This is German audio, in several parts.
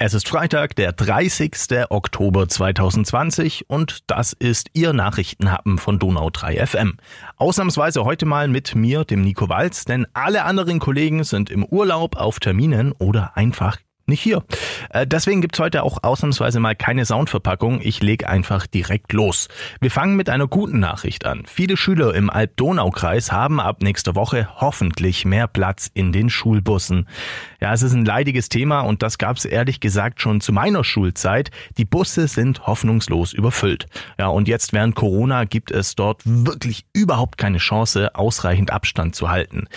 Es ist Freitag, der 30. Oktober 2020 und das ist Ihr Nachrichtenhappen von Donau 3 FM. Ausnahmsweise heute mal mit mir, dem Nico Walz, denn alle anderen Kollegen sind im Urlaub auf Terminen oder einfach nicht hier. Äh, deswegen gibt's heute auch ausnahmsweise mal keine Soundverpackung. Ich leg einfach direkt los. Wir fangen mit einer guten Nachricht an. Viele Schüler im Alb-Donau-Kreis haben ab nächster Woche hoffentlich mehr Platz in den Schulbussen. Ja, es ist ein leidiges Thema und das gab's ehrlich gesagt schon zu meiner Schulzeit. Die Busse sind hoffnungslos überfüllt. Ja, und jetzt während Corona gibt es dort wirklich überhaupt keine Chance, ausreichend Abstand zu halten.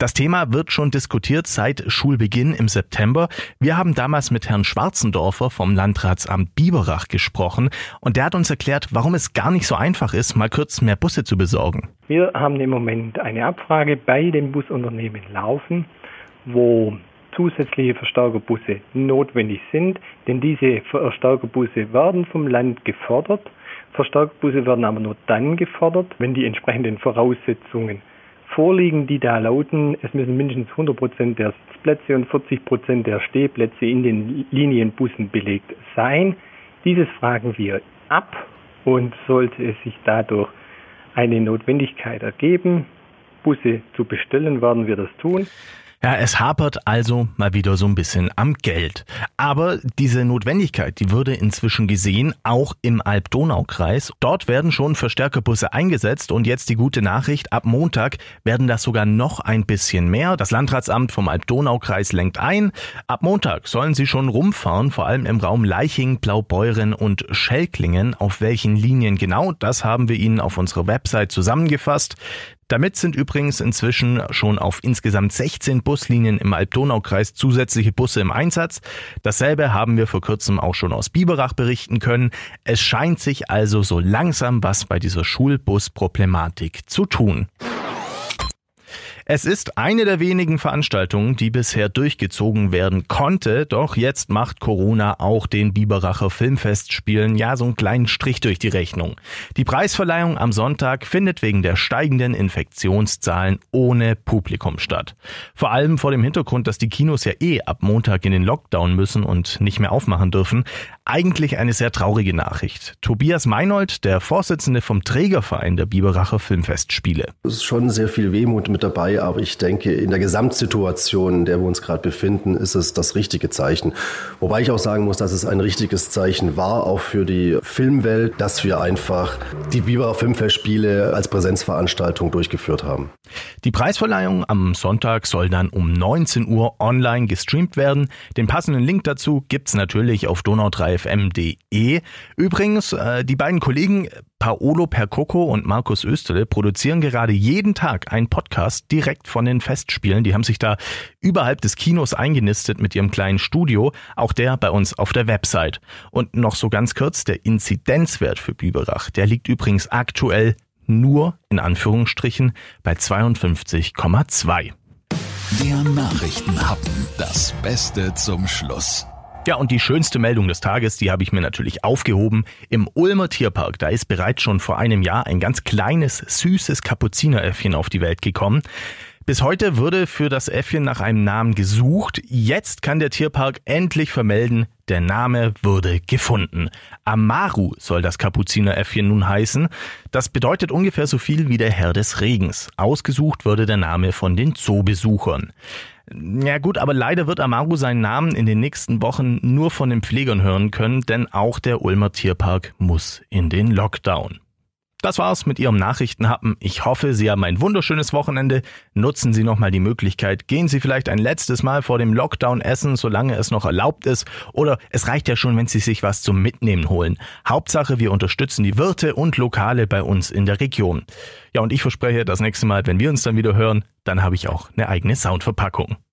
Das Thema wird schon diskutiert seit Schulbeginn im September. Wir haben damals mit Herrn Schwarzendorfer vom Landratsamt Biberach gesprochen und der hat uns erklärt, warum es gar nicht so einfach ist, mal kurz mehr Busse zu besorgen. Wir haben im Moment eine Abfrage bei den Busunternehmen laufen, wo zusätzliche Verstärkerbusse notwendig sind, denn diese Verstärkerbusse werden vom Land gefordert. Verstärkerbusse werden aber nur dann gefordert, wenn die entsprechenden Voraussetzungen vorliegen, die da lauten, es müssen mindestens 100 Prozent der Sitzplätze und 40 Prozent der Stehplätze in den Linienbussen belegt sein. Dieses fragen wir ab und sollte es sich dadurch eine Notwendigkeit ergeben, Busse zu bestellen, werden wir das tun. Ja, es hapert also mal wieder so ein bisschen am Geld. Aber diese Notwendigkeit, die würde inzwischen gesehen, auch im Alb-Donau-Kreis. Dort werden schon Verstärkerbusse eingesetzt und jetzt die gute Nachricht, ab Montag werden das sogar noch ein bisschen mehr. Das Landratsamt vom Alb-Donau-Kreis lenkt ein. Ab Montag sollen sie schon rumfahren, vor allem im Raum Leiching, Blaubeuren und Schelklingen. Auf welchen Linien genau, das haben wir Ihnen auf unserer Website zusammengefasst. Damit sind übrigens inzwischen schon auf insgesamt 16 Buslinien im Alb-Donau-Kreis zusätzliche Busse im Einsatz. Dasselbe haben wir vor kurzem auch schon aus Biberach berichten können. Es scheint sich also so langsam was bei dieser Schulbus-Problematik zu tun. Es ist eine der wenigen Veranstaltungen, die bisher durchgezogen werden konnte, doch jetzt macht Corona auch den Biberacher Filmfestspielen ja so einen kleinen Strich durch die Rechnung. Die Preisverleihung am Sonntag findet wegen der steigenden Infektionszahlen ohne Publikum statt. Vor allem vor dem Hintergrund, dass die Kinos ja eh ab Montag in den Lockdown müssen und nicht mehr aufmachen dürfen. Eigentlich eine sehr traurige Nachricht. Tobias Meinold, der Vorsitzende vom Trägerverein der Biberacher Filmfestspiele. Es ist schon sehr viel Wehmut mit dabei, aber ich denke, in der Gesamtsituation, in der wir uns gerade befinden, ist es das richtige Zeichen. Wobei ich auch sagen muss, dass es ein richtiges Zeichen war, auch für die Filmwelt, dass wir einfach die Biberer Filmfestspiele als Präsenzveranstaltung durchgeführt haben. Die Preisverleihung am Sonntag soll dann um 19 Uhr online gestreamt werden. Den passenden Link dazu gibt's natürlich auf donau3fm.de. Übrigens, äh, die beiden Kollegen Paolo Percoco und Markus Österle produzieren gerade jeden Tag einen Podcast direkt von den Festspielen. Die haben sich da überhalb des Kinos eingenistet mit ihrem kleinen Studio. Auch der bei uns auf der Website. Und noch so ganz kurz, der Inzidenzwert für Biberach, der liegt übrigens aktuell nur in Anführungsstrichen bei 52,2. Der Nachrichtenhappen, das Beste zum Schluss. Ja, und die schönste Meldung des Tages, die habe ich mir natürlich aufgehoben. Im Ulmer Tierpark, da ist bereits schon vor einem Jahr ein ganz kleines, süßes Kapuzineräffchen auf die Welt gekommen. Bis heute wurde für das Äffchen nach einem Namen gesucht. Jetzt kann der Tierpark endlich vermelden, der Name wurde gefunden. Amaru soll das Kapuzineräffchen nun heißen. Das bedeutet ungefähr so viel wie der Herr des Regens. Ausgesucht wurde der Name von den Zoobesuchern. Ja gut, aber leider wird Amaru seinen Namen in den nächsten Wochen nur von den Pflegern hören können, denn auch der Ulmer Tierpark muss in den Lockdown. Das war's mit Ihrem Nachrichtenhappen. Ich hoffe, Sie haben ein wunderschönes Wochenende. Nutzen Sie nochmal die Möglichkeit. Gehen Sie vielleicht ein letztes Mal vor dem Lockdown essen, solange es noch erlaubt ist. Oder es reicht ja schon, wenn Sie sich was zum Mitnehmen holen. Hauptsache, wir unterstützen die Wirte und Lokale bei uns in der Region. Ja, und ich verspreche, das nächste Mal, wenn wir uns dann wieder hören, dann habe ich auch eine eigene Soundverpackung.